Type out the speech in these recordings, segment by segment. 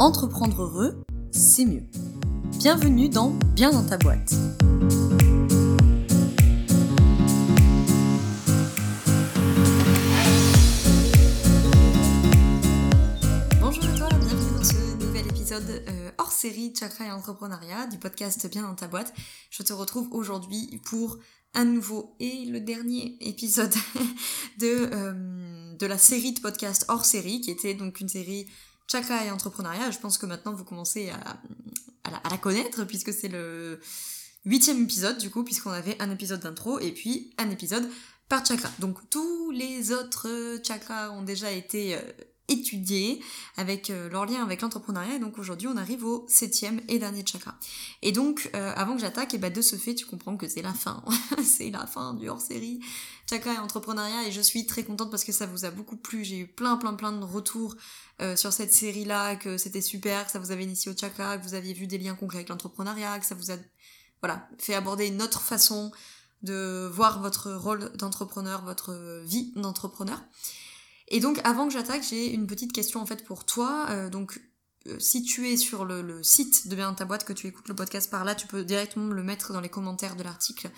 Entreprendre heureux, c'est mieux. Bienvenue dans Bien dans ta boîte. Bonjour à toi, bienvenue dans ce nouvel épisode euh, hors série Chakra et Entrepreneuriat du podcast Bien dans ta boîte. Je te retrouve aujourd'hui pour un nouveau et le dernier épisode de, euh, de la série de podcasts hors série, qui était donc une série Chakra et Entrepreneuriat. Je pense que maintenant vous commencez à, à, la, connaître, puisque c'est le huitième épisode, du coup, puisqu'on avait un épisode d'intro et puis un épisode par chakra. Donc tous les autres chakras ont déjà été... Étudier avec euh, leur lien avec l'entrepreneuriat et donc aujourd'hui on arrive au septième et dernier chakra. Et donc euh, avant que j'attaque, et eh ben, de ce fait tu comprends que c'est la fin, c'est la fin du hors-série chakra et entrepreneuriat et je suis très contente parce que ça vous a beaucoup plu, j'ai eu plein plein plein de retours euh, sur cette série là, que c'était super, que ça vous avait initié au chakra, que vous aviez vu des liens concrets avec l'entrepreneuriat, que ça vous a voilà, fait aborder une autre façon de voir votre rôle d'entrepreneur, votre vie d'entrepreneur. Et donc, avant que j'attaque, j'ai une petite question en fait pour toi. Euh, donc, euh, si tu es sur le, site de Bien ta boîte, que tu écoutes le podcast par là, tu peux directement le mettre dans les commentaires de l'article.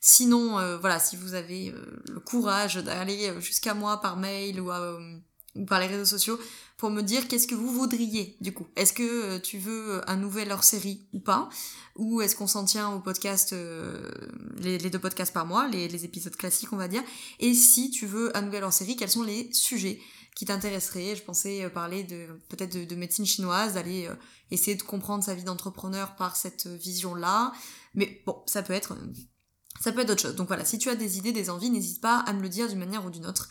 Sinon, euh, voilà, si vous avez le courage d'aller jusqu'à moi par mail ou à ou par les réseaux sociaux pour me dire qu'est-ce que vous voudriez du coup. Est-ce que euh, tu veux un nouvel hors-série ou pas? Ou est-ce qu'on s'en tient au podcast, euh, les, deux podcasts par mois, les, épisodes classiques on va dire? Et si tu veux un nouvel hors-série, quels sont les sujets qui t'intéresseraient? Je pensais euh, parler de peut-être de, médecine chinoise, d'aller essayer de comprendre sa vie d'entrepreneur par cette vision-là. Mais bon, ça peut être... Ça peut être d'autres choses. Donc voilà, si tu as des idées, des envies, n'hésite pas à me le dire d'une manière ou d'une autre.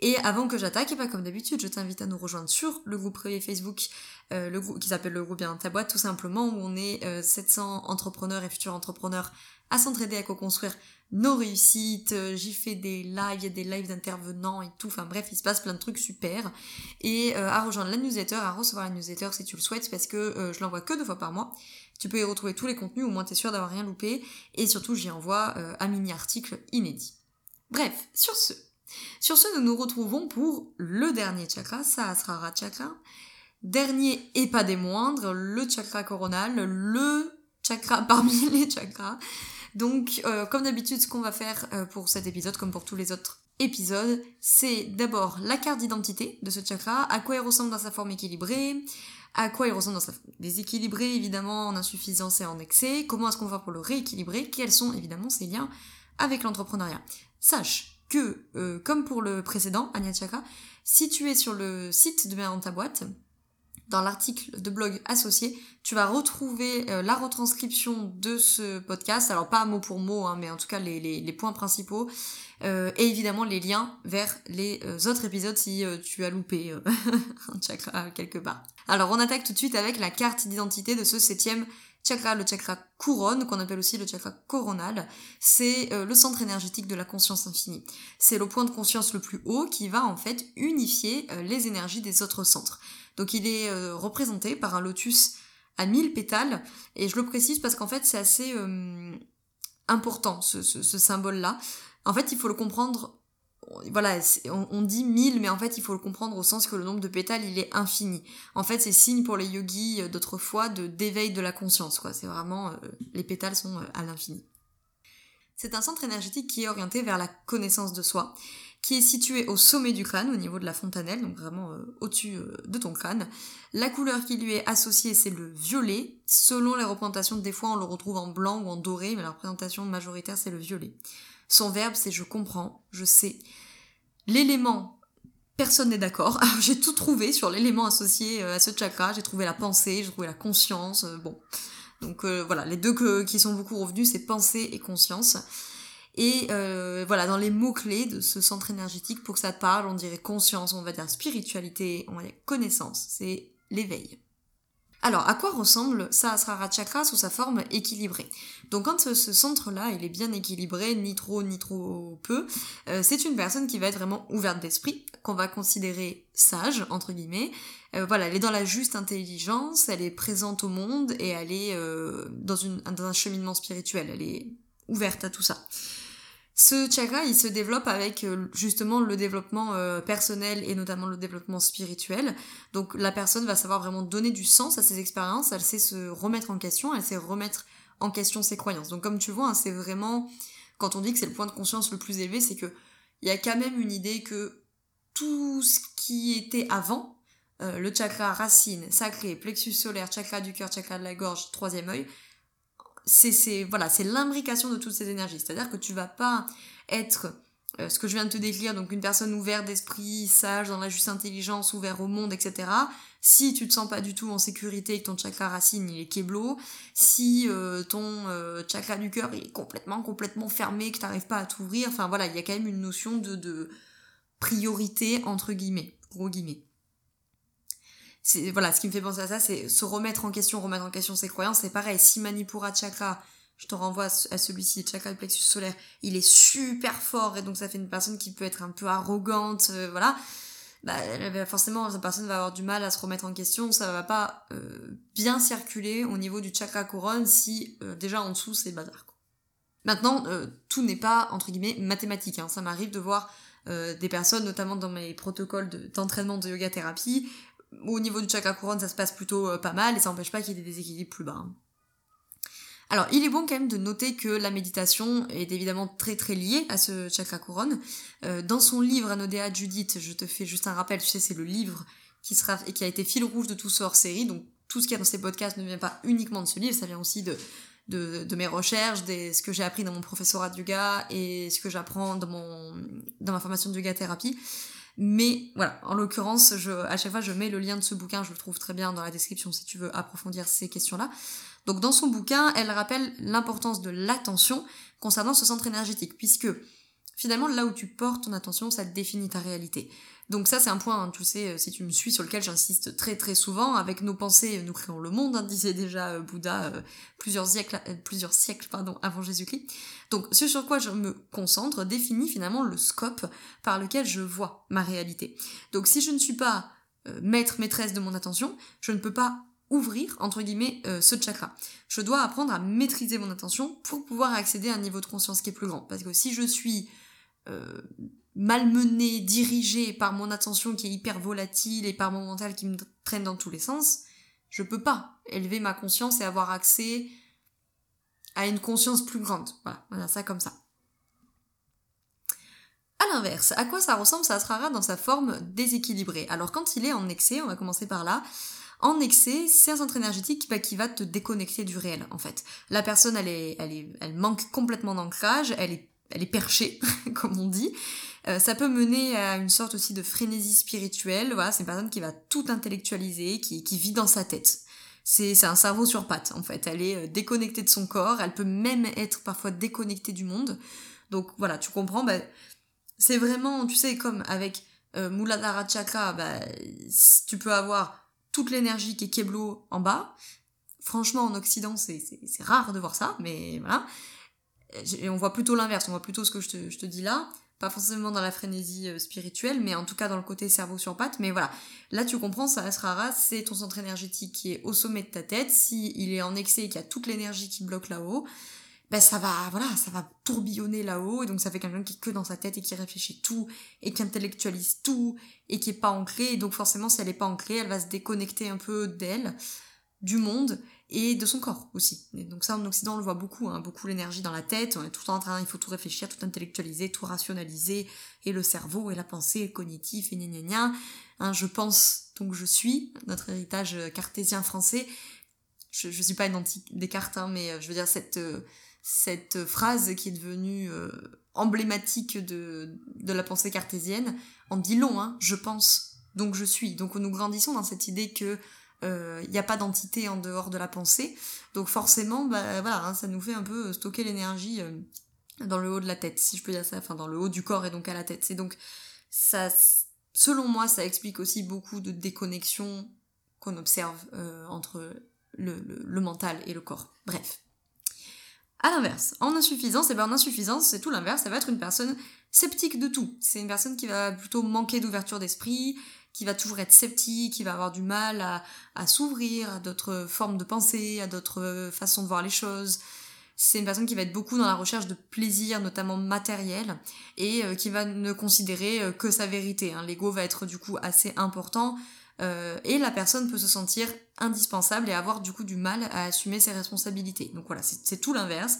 Et avant que j'attaque, et pas comme d'habitude, je t'invite à nous rejoindre sur le groupe privé Facebook, euh, le groupe qui s'appelle le groupe Bien ta boîte, tout simplement, où on est 700 euh, entrepreneurs et futurs entrepreneurs à s'entraider à co-construire nos réussites. Euh, j'y fais des lives, il y a des lives d'intervenants et tout. Enfin bref, il se passe plein de trucs super. Et à rejoindre la newsletter, à recevoir la newsletter si tu le souhaites, parce que je l'envoie que deux fois par mois. Tu peux y retrouver tous les contenus, au moins t'es sûr d'avoir rien loupé. Et surtout, j'y envoie un mini-article inédit. Bref, sur ce, sur ce, nous nous retrouvons pour le dernier chakra, Sahasrara Chakra. Dernier et pas des moindres, le chakra coronal, le chakra parmi les chakras. Donc, euh, comme d'habitude, ce qu'on va faire euh, pour cet épisode, comme pour tous les autres épisodes, c'est d'abord la carte d'identité de ce chakra, à quoi il ressemble dans sa forme équilibrée, à quoi il ressemble dans sa forme déséquilibrée, évidemment, en insuffisance et en excès, comment est-ce qu'on va pour le rééquilibrer, quels sont évidemment ses liens avec l'entrepreneuriat. Sache que, euh, comme pour le précédent, Anya Chakra, si tu es sur le site de Bien dans ta boîte, dans l'article de blog associé, tu vas retrouver euh, la retranscription de ce podcast, alors pas mot pour mot, hein, mais en tout cas les points principaux, euh, et évidemment les liens vers les autres épisodes si tu as loupé un chakra quelque part. Alors on attaque tout de suite avec la carte d'identité de ce septième chakra, le chakra couronne, qu'on appelle aussi le chakra coronal, c'est euh, le centre énergétique de la conscience infinie. C'est le point de conscience le plus haut qui va en fait unifier euh, les énergies des autres centres. Donc il est euh, représenté par un lotus à mille pétales, et je le précise parce qu'en fait c'est assez important ce symbole-là. En fait, il faut le comprendre voilà, on, dit mille, mais en fait, il faut le comprendre au sens que le nombre de pétales, il est infini. En fait, c'est signe pour les yogis euh, d'autrefois de d'éveil de la conscience, quoi. C'est vraiment, euh, les pétales sont euh, à l'infini. C'est un centre énergétique qui est orienté vers la connaissance de soi, qui est situé au sommet du crâne, au niveau de la fontanelle, donc vraiment au-dessus de ton crâne. La couleur qui lui est associée, c'est le violet. Selon les représentations, des fois, on le retrouve en blanc ou en doré, mais la représentation majoritaire, c'est le violet. Son verbe, c'est je comprends, je sais. L'élément, personne n'est d'accord. j'ai tout trouvé sur l'élément associé euh, à ce chakra. J'ai trouvé la pensée, j'ai trouvé la conscience. Euh, bon. Donc euh, voilà, les deux qui sont beaucoup revenus, c'est pensée et conscience. Et voilà, dans les mots-clés de ce centre énergétique, pour que ça te parle, on dirait conscience, on va dire spiritualité, on va dire connaissance, c'est l'éveil. Alors, à quoi ressemble Sahasrara Chakra sous sa forme équilibrée? Donc quand ce, centre-là, il est bien équilibré, ni trop ni trop peu, euh, c'est une personne qui va être vraiment ouverte d'esprit, qu'on va considérer sage, entre guillemets. Euh, voilà, elle est dans la juste intelligence, elle est présente au monde et elle est euh, dans, un cheminement spirituel, elle est ouverte à tout ça. Ce chakra, il se développe avec euh, justement le développement euh, personnel et notamment le développement spirituel. Donc la personne va savoir vraiment donner du sens à ses expériences, elle sait se remettre en question, elle sait remettre en question ses croyances. Donc comme tu vois, hein, c'est vraiment quand on dit que c'est le point de conscience le plus élevé, c'est que il y a quand même une idée que tout ce qui était avant, euh, le chakra racine, sacré, plexus solaire, chakra du cœur, chakra de la gorge, troisième œil, c'est voilà, c'est l'imbrication de toutes ces énergies. C'est-à-dire que tu vas pas être euh, ce que je viens de te décrire, donc une personne ouverte d'esprit, sage, dans la juste intelligence, ouvert au monde, etc. Si tu te sens pas du tout en sécurité et que ton chakra racine il est keblo, si euh, ton euh, chakra du cœur est complètement complètement fermé, que t'arrives pas à t'ouvrir, enfin voilà, il y a quand même une notion de, de priorité entre guillemets, gros guillemets voilà, ce qui me fait penser à ça, c'est se remettre en question, remettre en question ses croyances. C'est pareil, si Manipura Chakra, je te renvoie à celui-ci, Chakra du plexus solaire, il est super fort et donc ça fait une personne qui peut être un peu arrogante, euh, voilà. Bah, forcément, cette personne va avoir du mal à se remettre en question, ça va pas euh, bien circuler au niveau du chakra couronne si euh, déjà en dessous c'est bazar. Maintenant, tout n'est pas entre guillemets mathématique. Hein. Ça m'arrive de voir des personnes, notamment dans mes protocoles d'entraînement de, yoga thérapie, au niveau du chakra couronne, ça se passe plutôt euh, pas mal et ça n'empêche pas qu'il y ait des déséquilibres plus bas. Hein. Alors, il est bon quand même de noter que la méditation est évidemment très très liée à ce chakra couronne. Euh, dans son livre Anodea Judith, je te fais juste un rappel, tu sais, c'est le livre qui sera et qui a été fil rouge de tout ce hors-série. Donc, tout ce qu'il y a dans ces podcasts ne vient pas uniquement de ce livre, ça vient aussi de, de, mes recherches, de ce que j'ai appris dans mon professorat de yoga et ce que j'apprends dans, dans ma formation de yoga thérapie. Mais voilà, en l'occurrence, je, à chaque fois, je mets le lien de ce bouquin, je le trouve très bien dans la description si tu veux approfondir ces questions-là. Donc dans son bouquin, elle rappelle l'importance de l'attention concernant ce centre énergétique, puisque finalement, là où tu portes ton attention, ça définit ta réalité. Donc ça, c'est un point, hein, tu sais, euh, si tu me suis, sur lequel j'insiste très très souvent. Avec nos pensées, nous créons le monde, hein, disait déjà euh, Bouddha euh, plusieurs siècles, plusieurs siècles pardon, avant Jésus-Christ. Donc ce sur quoi je me concentre définit finalement le scope par lequel je vois ma réalité. Donc si je ne suis pas maître, maîtresse de mon attention, je ne peux pas ouvrir, entre guillemets, ce chakra. Je dois apprendre à maîtriser mon attention pour pouvoir accéder à un niveau de conscience qui est plus grand. Parce que si je suis malmené, dirigé par mon attention qui est hyper volatile et par mon mental qui me traîne dans tous les sens, je peux pas élever ma conscience et avoir accès à une conscience plus grande. Voilà, voilà ça comme ça. À l'inverse, à quoi ça ressemble Ça sera dans sa forme déséquilibrée. Alors quand il est en excès, on va commencer par là, en excès, c'est un centre énergétique bah, qui va te déconnecter du réel, en fait. La personne, elle, est, elle, est, elle manque complètement d'ancrage, elle est, elle est perchée, comme on dit, euh, ça peut mener à une sorte aussi de frénésie spirituelle. Voilà, c'est une personne qui va tout intellectualiser, qui, vit dans sa tête. C'est un cerveau sur pattes, en fait. Elle est euh, déconnectée de son corps, elle peut même être parfois déconnectée du monde. Donc voilà, tu comprends, bah, c'est vraiment, tu sais, comme avec euh, Muladhara Chakra, bah, tu peux avoir toute l'énergie qui est Keblo en bas. Franchement, en Occident, c'est rare de voir ça, mais voilà. Et on voit plutôt l'inverse, on voit plutôt ce que je te, je te dis là pas forcément dans la frénésie euh, spirituelle, mais en tout cas dans le côté cerveau sur patte. Mais voilà, là tu comprends, ça rare, c'est ton centre énergétique qui est au sommet de ta tête. Si il est en excès et qu'il y a toute l'énergie qui bloque là-haut, ben ça va, voilà, ça va tourbillonner là-haut, et donc ça fait quelqu'un qui est que dans sa tête et qui réfléchit tout, et qui intellectualise tout, et qui est pas ancré, et donc forcément si elle est pas ancrée, elle va se déconnecter un peu d'elle, du monde, et de son corps aussi. Donc ça en Occident on le voit beaucoup, hein, beaucoup l'énergie dans la tête, on est tout le temps en train, il faut tout réfléchir, tout intellectualiser, tout rationaliser, et le cerveau et la pensée et cognitif et gna gna. Hein, je pense donc je suis, notre héritage cartésien français. Je, je suis pas une antique Descartes, hein, mais euh, je veux dire cette, euh, cette phrase qui est devenue euh, emblématique de, de la pensée cartésienne en dit long, je pense, donc je suis. Donc nous grandissons dans cette idée que il euh, n'y a pas d'entité en dehors de la pensée. Donc forcément, bah, voilà, hein, ça nous fait un peu stocker l'énergie euh, dans le haut de la tête, si je peux dire ça, enfin dans le haut du corps et donc à la tête. C'est donc ça, selon moi, ça explique aussi beaucoup de déconnexion qu'on observe euh, entre le, le, mental et le corps. Bref. À l'inverse, en insuffisance, et eh ben en insuffisance, c'est tout l'inverse, ça va être une personne sceptique de tout. C'est une personne qui va plutôt manquer d'ouverture d'esprit, qui va toujours être sceptique, qui va avoir du mal à, s'ouvrir à d'autres formes de pensée, à d'autres façons de voir les choses. c'est une personne qui va être beaucoup dans la recherche de plaisir, notamment matériel, et euh, qui va ne considérer euh, que sa vérité. Hein. L'ego va être du coup assez important, euh, et la personne peut se sentir indispensable et avoir du coup du mal à assumer ses responsabilités. Donc voilà, c'est tout l'inverse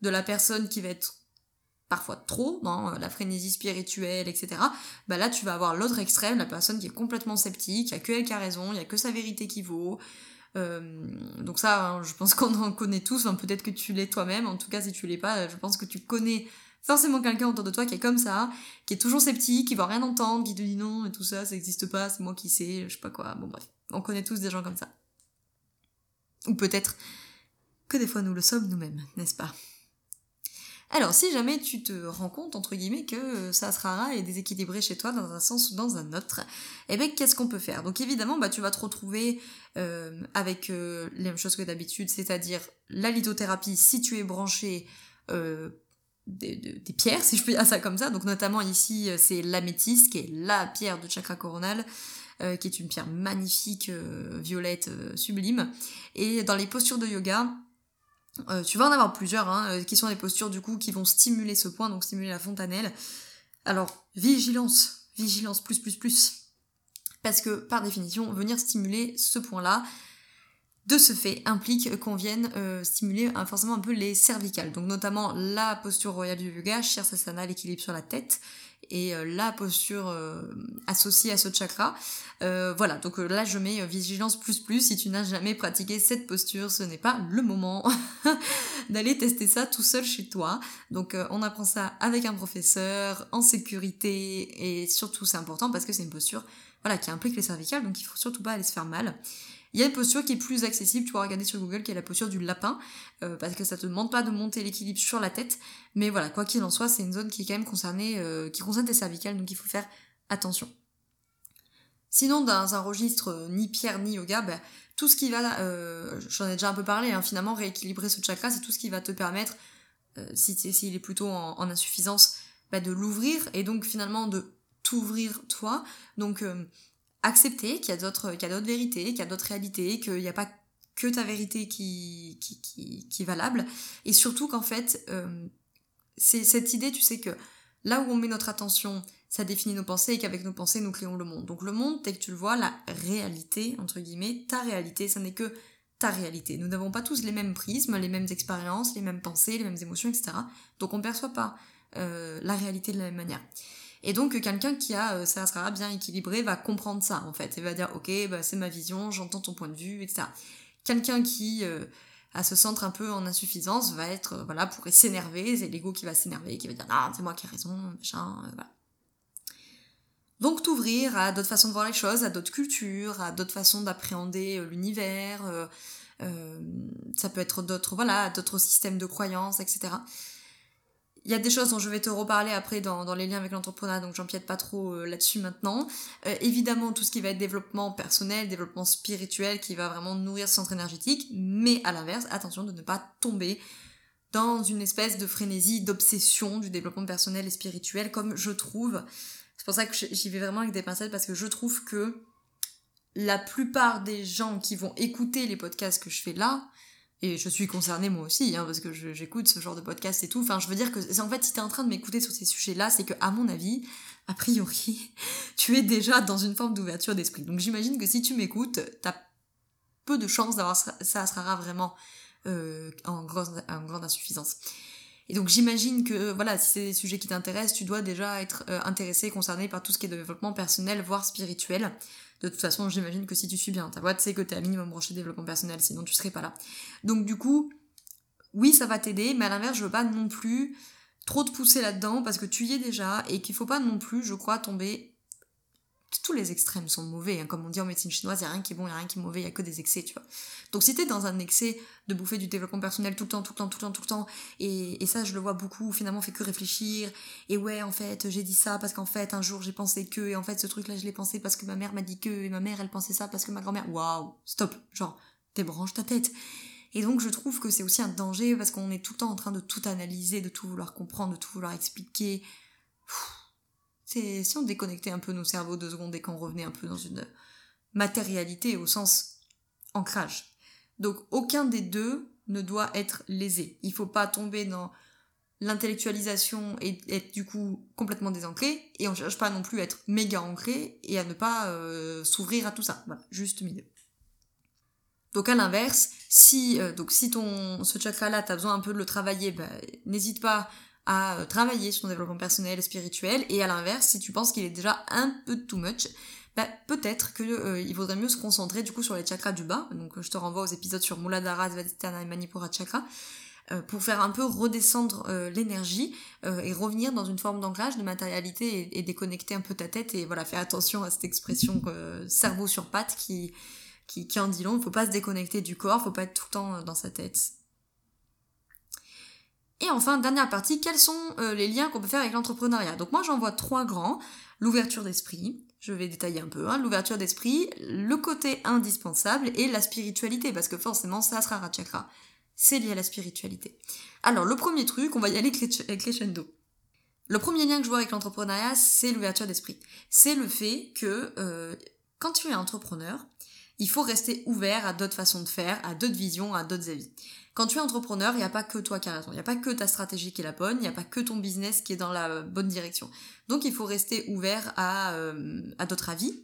de la personne qui va être parfois trop dans la frénésie spirituelle, etc. Bah là, tu vas avoir l'autre extrême, la personne qui est complètement sceptique, il y a que elle qui a raison, il y a que sa vérité qui vaut, euh, donc ça, hein, je pense qu'on en connaît tous, peut-être que tu l'es toi-même, en tout cas si tu l'es pas, je pense que tu connais forcément quelqu'un autour de toi qui est comme ça, qui est toujours sceptique, qui va rien entendre, qui te dit non, et tout ça, ça n'existe pas, c'est moi qui sais, je sais pas quoi, bon bref, on connaît tous des gens comme ça. Ou peut-être que des fois nous le sommes nous-mêmes, n'est-ce pas? Alors, si jamais tu te rends compte, entre guillemets, que euh, ça sera est déséquilibré chez toi dans un sens ou dans un autre, eh bien, qu'est-ce qu'on peut faire? Donc, évidemment, bah, tu vas te retrouver euh, avec euh, les mêmes choses que d'habitude, c'est-à-dire la lithothérapie si tu es branché des, pierres, si je peux dire ça comme ça. Donc, notamment ici, c'est l'améthyste, qui est la pierre de chakra coronal. qui est une pierre magnifique, violette, sublime. Et dans les postures de yoga, euh, tu vas en avoir plusieurs, hein, euh, qui sont des postures du coup qui vont stimuler ce point, donc stimuler la fontanelle. Alors, vigilance, vigilance plus plus plus. Parce que par définition, venir stimuler ce point-là, de ce fait, implique qu'on vienne euh, stimuler forcément un peu les cervicales. Donc notamment la posture royale du yoga, Shirsasana, l'équilibre sur la tête, et euh, la posture euh, associée à ce chakra. Euh, voilà, donc là je mets vigilance plus plus. Si tu n'as jamais pratiqué cette posture, ce n'est pas le moment d'aller tester ça tout seul chez toi. Donc on apprend ça avec un professeur, en sécurité, et surtout c'est important parce que c'est une posture voilà, qui implique les cervicales, donc il faut surtout pas aller se faire mal. Il y a une posture qui est plus accessible, tu pourras regarder sur Google, qui est la posture du lapin, euh, parce que ça te demande pas de monter l'équilibre sur la tête, mais voilà, quoi qu'il en soit, c'est une zone qui est quand même concernée, euh, qui concerne tes cervicales, donc il faut faire attention. Sinon, dans un registre euh, ni pierre ni yoga, bah, tout ce qui va, j'en ai déjà un peu parlé, hein, finalement, rééquilibrer ce chakra, c'est tout ce qui va te permettre, si s'il est plutôt en, insuffisance, bah, de l'ouvrir et donc finalement de t'ouvrir toi. Donc accepter qu'il y a d'autres qu'il y a d'autres vérités, qu'il y a d'autres réalités, qu'il n'y a pas que ta vérité qui, qui, qui, est valable. Et surtout qu'en fait, euh, c'est cette idée, tu sais, que là où on met notre attention, ça définit nos pensées et qu'avec nos pensées, nous créons le monde. Donc le monde, tel que tu le vois, la réalité, entre guillemets, ta réalité, ça n'est que ta réalité. Nous n'avons pas tous les mêmes prismes, les mêmes expériences, les mêmes pensées, les mêmes émotions, etc. Donc on ne perçoit pas euh, la réalité de la même manière. Et donc quelqu'un qui a euh, ça sera bien équilibré va comprendre ça en fait et va dire ok bah, c'est ma vision, j'entends ton point de vue, etc. Quelqu'un qui euh, a ce centre un peu en insuffisance va être euh, voilà pourrait s'énerver, c'est l'ego qui va s'énerver, qui va dire non c'est moi qui ai raison, machin, voilà. Donc t'ouvrir à d'autres façons de voir les choses, à d'autres cultures, à d'autres façons d'appréhender l'univers. ça peut être d'autres voilà d'autres systèmes de croyances, etc. Il y a des choses dont je vais te reparler après dans, les liens avec l'entrepreneuriat, donc j'empiète pas trop euh, là-dessus maintenant. Euh, évidemment, tout ce qui va être développement personnel, développement spirituel, qui va vraiment nourrir ce centre énergétique, mais à l'inverse, attention de ne pas tomber dans une espèce de frénésie, d'obsession du développement personnel et spirituel, comme je trouve. C'est pour ça que j'y vais vraiment avec des pincettes, parce que je trouve que la plupart des gens qui vont écouter les podcasts que je fais là, et je suis concernée moi aussi, hein, parce que j'écoute ce genre de podcast et tout. Enfin, je veux dire que, en fait, si t'es en train de m'écouter sur ces sujets-là, c'est que, à mon avis, a priori, tu es déjà dans une forme d'ouverture d'esprit. Donc j'imagine que si tu m'écoutes, t'as peu de chances d'avoir ça, ça sera vraiment euh, en, en grande insuffisance. Et donc j'imagine que voilà, si c'est des sujets qui t'intéressent, tu dois déjà être euh, intéressé, concerné par tout ce qui est développement personnel, voire spirituel. De toute façon, j'imagine que si tu suis bien ta boîte, c'est que t'es à minimum branché développement personnel, sinon tu serais pas là. Donc du coup, oui, ça va t'aider, mais à l'inverse, je veux pas non plus trop te pousser là-dedans parce que tu y es déjà et qu'il faut pas non plus, je crois, tomber tous les extrêmes sont mauvais. Hein. Comme on dit en médecine chinoise, il n'y a rien qui est bon, il n'y a rien qui est mauvais, il n'y a que des excès, tu vois. Donc si t'es dans un excès de bouffer du développement personnel tout le temps, tout le temps, tout le temps, tout le temps, et, ça je le vois beaucoup, finalement fait que réfléchir, et ouais en fait j'ai dit ça parce qu'en fait un jour j'ai pensé que, et en fait ce truc là je l'ai pensé parce que ma mère m'a dit que, et ma mère elle pensait ça parce que ma grand-mère, waouh, stop, genre débranche ta tête. Et donc je trouve que c'est aussi un danger parce qu'on est tout le temps en train de tout analyser, de tout vouloir comprendre, de tout vouloir expliquer. C'est si on déconnectait un peu nos cerveaux deux secondes et qu'on revenait un peu dans une matérialité au sens ancrage. Donc aucun des deux ne doit être lésé. Il faut pas tomber dans l'intellectualisation et être du coup complètement désancré et on cherche pas non plus à être méga ancré et à ne pas euh, s'ouvrir à tout ça. Voilà, juste milieu. Donc à l'inverse, si euh, donc si ton ce chakra là t'as besoin un peu de le travailler, bah, n'hésite pas à euh, travailler sur ton développement personnel, spirituel et à l'inverse, si tu penses qu'il est déjà un peu too much, bah, peut-être qu'il il vaudrait mieux se concentrer du coup sur les chakras du bas. Donc je te renvoie aux épisodes sur Muladhara, Svadhisthana et Manipura chakra euh, pour faire un peu redescendre euh, l'énergie euh, et revenir dans une forme d'ancrage, de matérialité et, déconnecter un peu ta tête et voilà, faire attention à cette expression cerveau sur patte qui, qui, qui en dit long. Il faut pas se déconnecter du corps, faut pas être tout le temps dans sa tête. Et enfin, dernière partie, quels sont les liens qu'on peut faire avec l'entrepreneuriat? Donc moi j'en vois trois grands. L'ouverture d'esprit, je vais détailler un peu, hein, l'ouverture d'esprit, le côté indispensable et la spiritualité, parce que forcément ça sera chakra c'est lié à la spiritualité. Alors, le premier truc, on va y aller avec crescendo. Le premier lien que je vois avec l'entrepreneuriat, c'est l'ouverture d'esprit. C'est le fait que euh, quand tu es entrepreneur, il faut rester ouvert à d'autres façons de faire, à d'autres visions, à d'autres avis. Quand tu es entrepreneur, il n'y a pas que toi qui as raison, il n'y a pas que ta stratégie qui est la bonne, il n'y a pas que ton business qui est dans la bonne direction. Donc il faut rester ouvert à, euh, d'autres avis.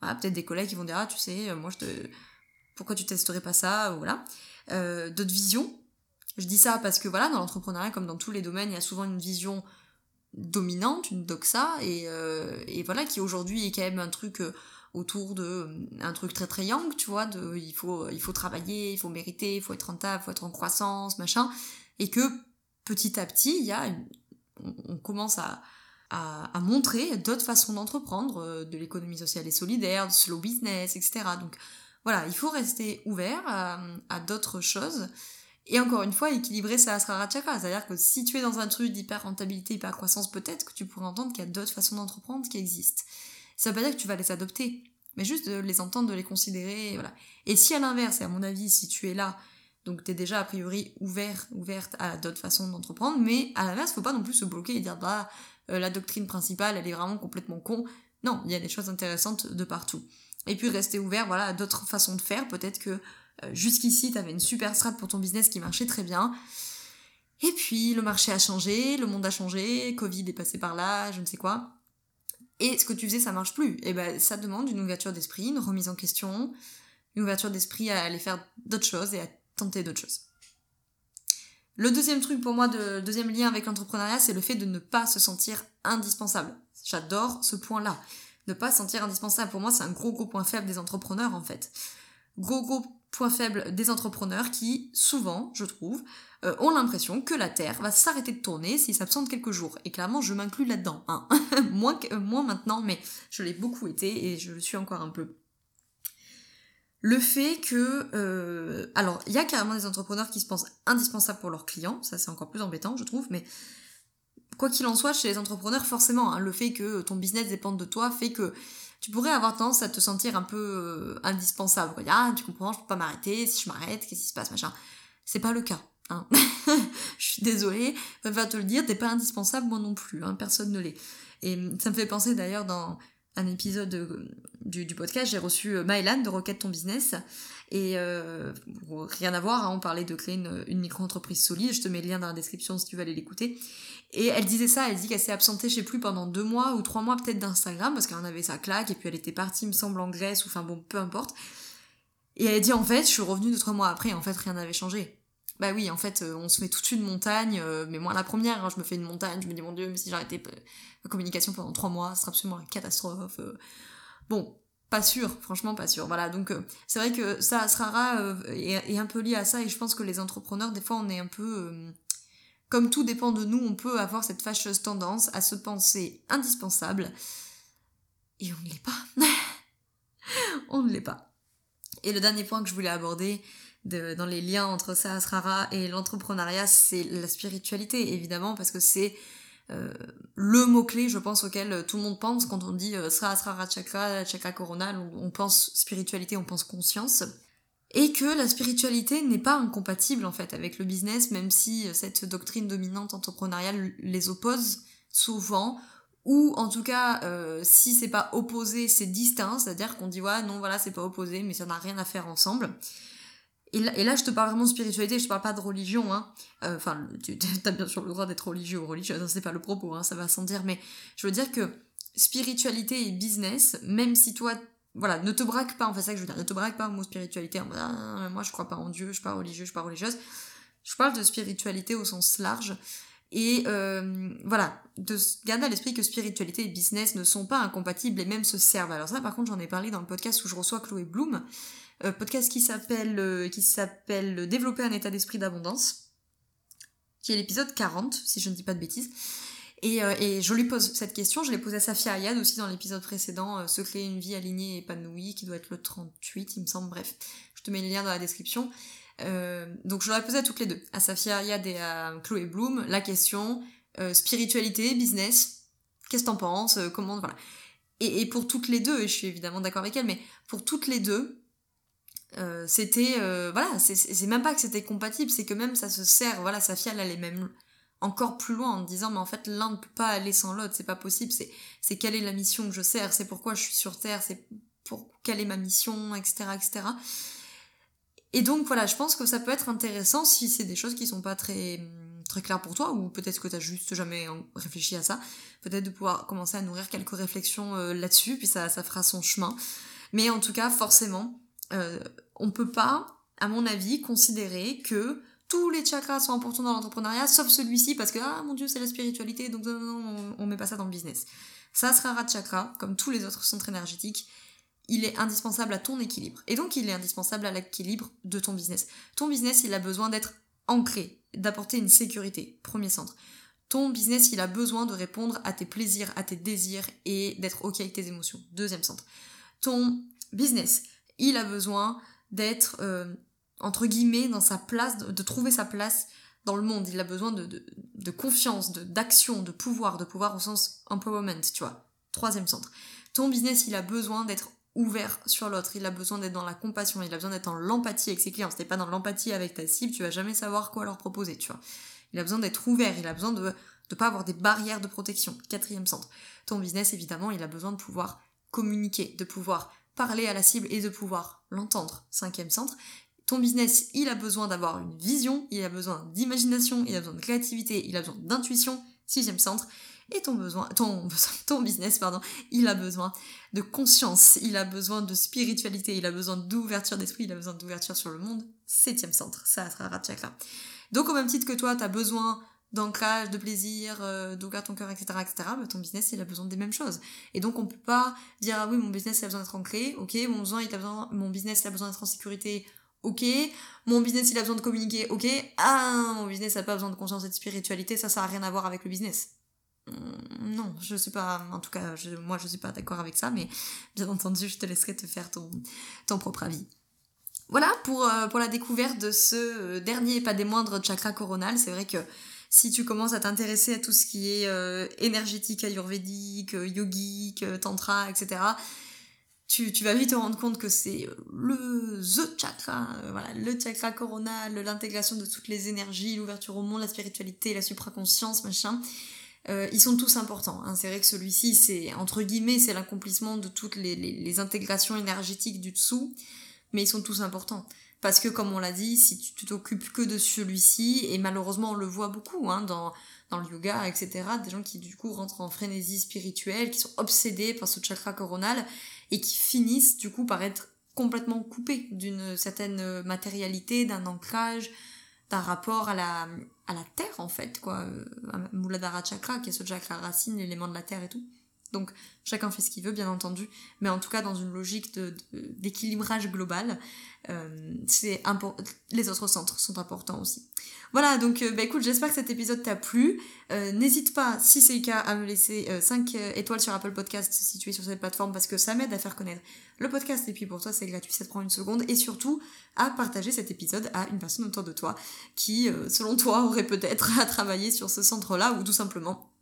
Peut-être des collègues qui vont dire ah tu sais moi je te pourquoi tu testerais pas ça voilà euh, d'autres visions. Je dis ça parce que voilà, dans l'entrepreneuriat, comme dans tous les domaines, il y a souvent une vision dominante, une doxa, et, euh, et voilà, qui aujourd'hui est quand même un truc euh, autour de un truc très très young, tu vois, de il faut il faut travailler, il faut mériter, il faut être rentable, il faut être en croissance, machin, et que petit à petit, il y a on, commence à, à, montrer d'autres façons d'entreprendre, de l'économie sociale et solidaire, de slow business, etc. Donc voilà, il faut rester ouvert à, d'autres choses. Et encore une fois, équilibrer sa Asrara Chakra. C'est-à-dire que si tu es dans un truc d'hyper rentabilité, hyper croissance, peut-être que tu pourrais entendre qu'il y a d'autres façons d'entreprendre qui existent. Ça veut pas dire que tu vas les adopter, mais juste de les entendre, de les considérer. Et si à l'inverse, et à mon avis, si tu es là, donc tu es déjà a priori ouvert, ouverte à d'autres façons d'entreprendre, mais à l'inverse, faut pas non plus se bloquer et dire bah euh, la doctrine principale, elle est vraiment complètement con. Non, il y a des choses intéressantes de partout et puis rester ouvert voilà, à d'autres façons de faire. Peut-être que euh, jusqu'ici, tu avais une super strat pour ton business qui marchait très bien. Et puis, le marché a changé, le monde a changé, Covid est passé par là, je ne sais quoi. Et ce que tu faisais, ça marche plus. Et ben, ça demande une ouverture d'esprit, une remise en question, une ouverture d'esprit à aller faire d'autres choses et à tenter d'autres choses. Le deuxième truc pour moi, de, deuxième lien avec l'entrepreneuriat, c'est le fait de ne pas se sentir indispensable. J'adore ce point-là ne pas se sentir indispensable. Pour moi, c'est un gros gros point faible des entrepreneurs en fait. Gros gros point faible des entrepreneurs qui, souvent, je trouve, euh, ont l'impression que la Terre va s'arrêter de tourner s'ils s'absentent quelques jours. Et clairement, je m'inclus là-dedans. Hein. moins, que, moins maintenant, mais je l'ai beaucoup été et je le suis encore un peu. Le fait que... Euh, alors, il y a carrément des entrepreneurs qui se pensent indispensables pour leurs clients, ça c'est encore plus embêtant, je trouve, mais quoi qu'il en soit, chez les entrepreneurs, forcément, hein, le fait que ton business dépende de toi fait que tu pourrais avoir tendance à te sentir un peu euh, indispensable. Ah, tu comprends, je peux pas m'arrêter, si je m'arrête, qu'est-ce qui se passe, machin. C'est pas le cas. Hein. je suis désolée, je vais te le dire, t'es pas indispensable, moi non plus, hein, personne ne l'est. Et ça me fait penser d'ailleurs dans un épisode du, podcast, j'ai reçu euh, Mylan de Rocket Ton Business. Et euh, rien à voir, on parlait de créer une micro-entreprise solide. Je te mets le lien dans la description si tu veux aller l'écouter. Et elle disait ça, elle dit qu'elle s'est absentée, je sais plus, pendant deux mois ou trois mois peut-être d'Instagram, parce qu'elle en avait sa claque, et puis elle était partie, me semble, en Grèce, ou enfin bon, peu importe. Et elle dit, en fait, je suis revenue deux, trois mois après, en fait, rien n'avait changé. Bah oui, en fait, euh, on se met tout de suite une montagne, euh, mais moi la première, hein, je me fais une montagne, je me dis, mon dieu, mais si j'arrêtais la communication pendant trois mois, ce serait absolument une catastrophe. Euh. Bon, pas sûr, franchement pas sûr. Voilà, donc c'est vrai que ça sera rare et, un peu lié à ça, et je pense que les entrepreneurs, des fois, on est un peu comme tout dépend de nous, on peut avoir cette fâcheuse tendance à se penser indispensable. Et on ne l'est pas. on ne l'est pas. Et le dernier point que je voulais aborder dans les liens entre Sahasrara et l'entrepreneuriat, c'est la spiritualité, évidemment, parce que c'est euh, le mot-clé, je pense, auquel tout le monde pense quand on dit euh, Sahasrara Chakra, Chakra Coronal, on pense spiritualité, on pense conscience et que la spiritualité n'est pas incompatible en fait avec le business, même si euh, cette doctrine dominante entrepreneuriale les oppose souvent, ou en tout cas euh, si c'est pas opposé, c'est distinct, c'est-à-dire qu'on dit ouais non voilà c'est pas opposé, mais ça n'a rien à faire ensemble. et là, je te parle vraiment de spiritualité, je te parle pas de religion, hein. Euh, enfin, tu as bien sûr le droit d'être religieux ou religieuse, hein, c'est pas le propos, hein, ça va sans dire, mais je veux dire que spiritualité et business, même si toi, voilà, ne te braque pas, en fait, ça que je veux dire, ne te braque pas au mot spiritualité, ah, moi je crois pas en Dieu, je suis pas religieux, je suis pas religieuse. Je parle de spiritualité au sens large. Et euh, voilà, de garder à l'esprit que spiritualité et business ne sont pas incompatibles et même se servent. Alors ça, par contre, j'en ai parlé dans le podcast où je reçois Chloé Bloom, euh, podcast qui s'appelle euh, qui s'appelle Développer un état d'esprit d'abondance, qui est l'épisode 40, si je ne dis pas de bêtises. Et, euh, et, je lui pose cette question, je l'ai posée à Safia Ayad aussi dans l'épisode précédent, Se créer une vie alignée et épanouie, qui doit être le 38, il me semble, bref. Je te mets le lien dans la description. donc je leur ai posé à toutes les deux, à Safia Ayad et à Chloé Bloom, la question spiritualité, business, qu'est-ce que t'en penses, comment, voilà. Et, pour toutes les deux, et je suis évidemment d'accord avec elle, mais pour toutes les deux, euh, c'était euh, voilà c'est même pas que c'était compatible c'est que même ça se sert voilà sa fille elle allait même encore plus loin en disant mais en fait l'un ne peut pas aller sans l'autre c'est pas possible c'est c'est quelle est la mission que je sers c'est pourquoi je suis sur terre c'est pour quelle est ma mission etc etc et donc voilà je pense que ça peut être intéressant si c'est des choses qui sont pas très très claires pour toi ou peut-être que t'as juste jamais réfléchi à ça peut-être de pouvoir commencer à nourrir quelques réflexions euh, là-dessus puis ça ça fera son chemin. Mais en tout cas forcément euh, on peut pas, à mon avis, considérer que tous les chakras sont importants dans l'entrepreneuriat, sauf celui-ci, parce que, ah mon dieu, c'est la spiritualité, donc non, non, non, on, met pas ça dans le business. De chakra, comme tous les autres centres énergétiques, il est indispensable à ton équilibre. Et donc, il est indispensable à l'équilibre de ton business. Ton business, il a besoin d'être ancré, d'apporter une sécurité, premier centre. Ton business, il a besoin de répondre à tes plaisirs, à tes désirs et d'être OK avec tes émotions, deuxième centre. Ton business, il a besoin d'être, euh, entre guillemets, dans sa place, de, trouver sa place dans le monde. Il a besoin de, de, de confiance, d'action, de, pouvoir, de pouvoir au sens empowerment, tu vois. Troisième centre. Ton business, il a besoin d'être ouvert sur l'autre, il a besoin d'être dans la compassion, il a besoin d'être dans l'empathie avec ses clients. Si t'es pas dans l'empathie avec ta cible, tu vas jamais savoir quoi leur proposer, tu vois. Il a besoin d'être ouvert, il a besoin de ne pas avoir des barrières de protection. Quatrième centre. Ton business, évidemment, il a besoin de pouvoir communiquer, de pouvoir parler à la cible et de pouvoir l'entendre. Cinquième centre. Ton business, il a besoin d'avoir une vision, il a besoin d'imagination, il a besoin de créativité, il a besoin d'intuition. Sixième centre. Et ton besoin, ton, ton business, pardon, il a besoin de conscience, il a besoin de spiritualité, il a besoin d'ouverture d'esprit, il a besoin d'ouverture sur le monde. Septième centre, ça sera Chakra. Donc au même titre que toi, tu as besoin d'ancrage, de plaisir, euh, d'ouvrir ton cœur, etc., etc., bah, ton business, il a besoin des mêmes choses. Et donc, on peut pas dire, ah oui, mon business, il a besoin d'être ancré, ok, mon, besoin, il a besoin, mon business, il a besoin d'être en sécurité, ok, mon business, il a besoin de communiquer, ok, ah, mon business, il a pas besoin de conscience et de spiritualité, ça, ça a rien à voir avec le business. Hmm, non, je sais pas, en tout cas, moi, je suis pas d'accord avec ça, mais bien entendu, je te laisserai te faire ton, ton propre avis. Voilà pour, euh, pour la découverte de ce euh, dernier, pas des moindres, chakra coronal. C'est vrai que si tu commences à t'intéresser à tout ce qui est euh, énergétique, ayurvédique, yogique, tantra, etc., tu, vas vite te rendre compte que c'est le the chakra, voilà, le chakra coronal, l'intégration de toutes les énergies, l'ouverture au monde, la spiritualité, la supraconscience, machin. ils sont tous importants. Hein. C'est vrai que celui-ci, c'est entre guillemets, c'est l'accomplissement de toutes les, intégrations énergétiques du dessous, mais ils sont tous importants. Parce que comme on l'a dit, si tu t'occupes que de celui-ci, et malheureusement on le voit beaucoup hein, dans, dans le yoga, etc., des gens qui du coup rentrent en frénésie spirituelle, qui sont obsédés par ce chakra coronal, et qui finissent du coup par être complètement coupés d'une certaine matérialité, d'un ancrage, d'un rapport à la, terre en fait, quoi. Muladhara chakra, qui est ce chakra racine, l'élément de la terre et tout. Donc chacun fait ce qu'il veut, bien entendu, mais en tout cas dans une logique d'équilibrage global, euh, les autres centres sont importants aussi. Voilà, donc euh, bah, écoute, j'espère que cet épisode t'a plu. Euh, n'hésite pas, si c'est le cas, à me laisser 5 étoiles sur Apple Podcast si tu es sur cette plateforme parce que ça m'aide à faire connaître le podcast et puis pour toi c'est gratuit, ça te prend une seconde et surtout à partager cet épisode à une personne autour de toi qui, selon toi, aurait peut-être à travailler sur ce centre-là ou tout simplement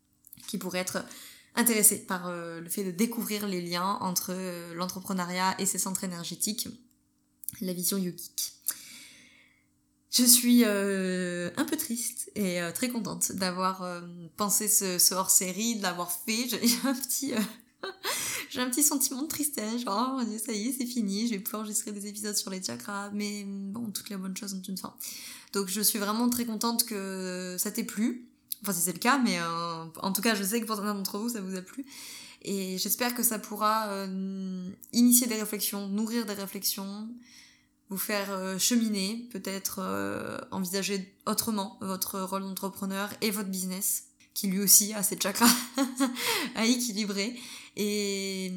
qui pourrait être intéressé par euh, le fait de découvrir les liens entre euh, l'entrepreneuriat et ses centres énergétiques, la vision yogique. Je suis euh, un peu triste et très contente d'avoir pensé ce, hors-série, de l'avoir fait. J'ai un petit... j'ai un petit sentiment de tristesse, genre, oh ça y est, c'est fini, je vais pouvoir enregistrer des épisodes sur les chakras, mais bon, toutes les bonnes choses ont une fin. Donc je suis vraiment très contente que ça t'ait plu. Enfin, si c'est le cas, mais euh, en tout cas, je sais que pour certains d'entre vous, ça vous a plu. Et j'espère que ça pourra euh, initier des réflexions, nourrir des réflexions, vous faire euh, cheminer, peut-être envisager autrement votre rôle d'entrepreneur et votre business, qui lui aussi a ses chakras à équilibrer. Et,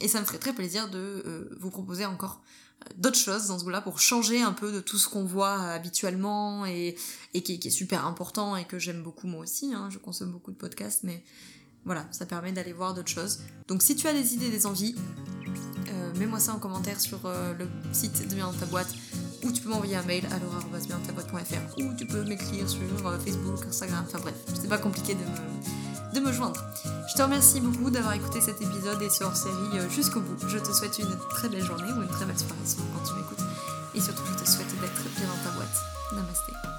et, ça me ferait très plaisir de vous proposer encore d'autres choses dans ce goût-là pour changer un peu de tout ce qu'on voit habituellement et, et qui, est super important et que j'aime beaucoup moi aussi. Hein. Je consomme beaucoup de podcasts, mais voilà, ça permet d'aller voir d'autres choses. Donc si tu as des idées, des envies, euh, mets-moi ça en commentaire sur euh, le site de Bien dans ta boîte ou tu peux m'envoyer un mail à laura.bientataboîte.fr ou tu peux m'écrire sur euh, Facebook, Instagram, enfin bref, c'est pas compliqué de me me joindre. Je te remercie beaucoup d'avoir écouté cet épisode et ce hors-série euh, jusqu'au bout. Je te souhaite une très belle journée ou une très belle soirée quand tu m'écoutes. Et surtout, je te souhaite d'être bien dans ta boîte. Namasté.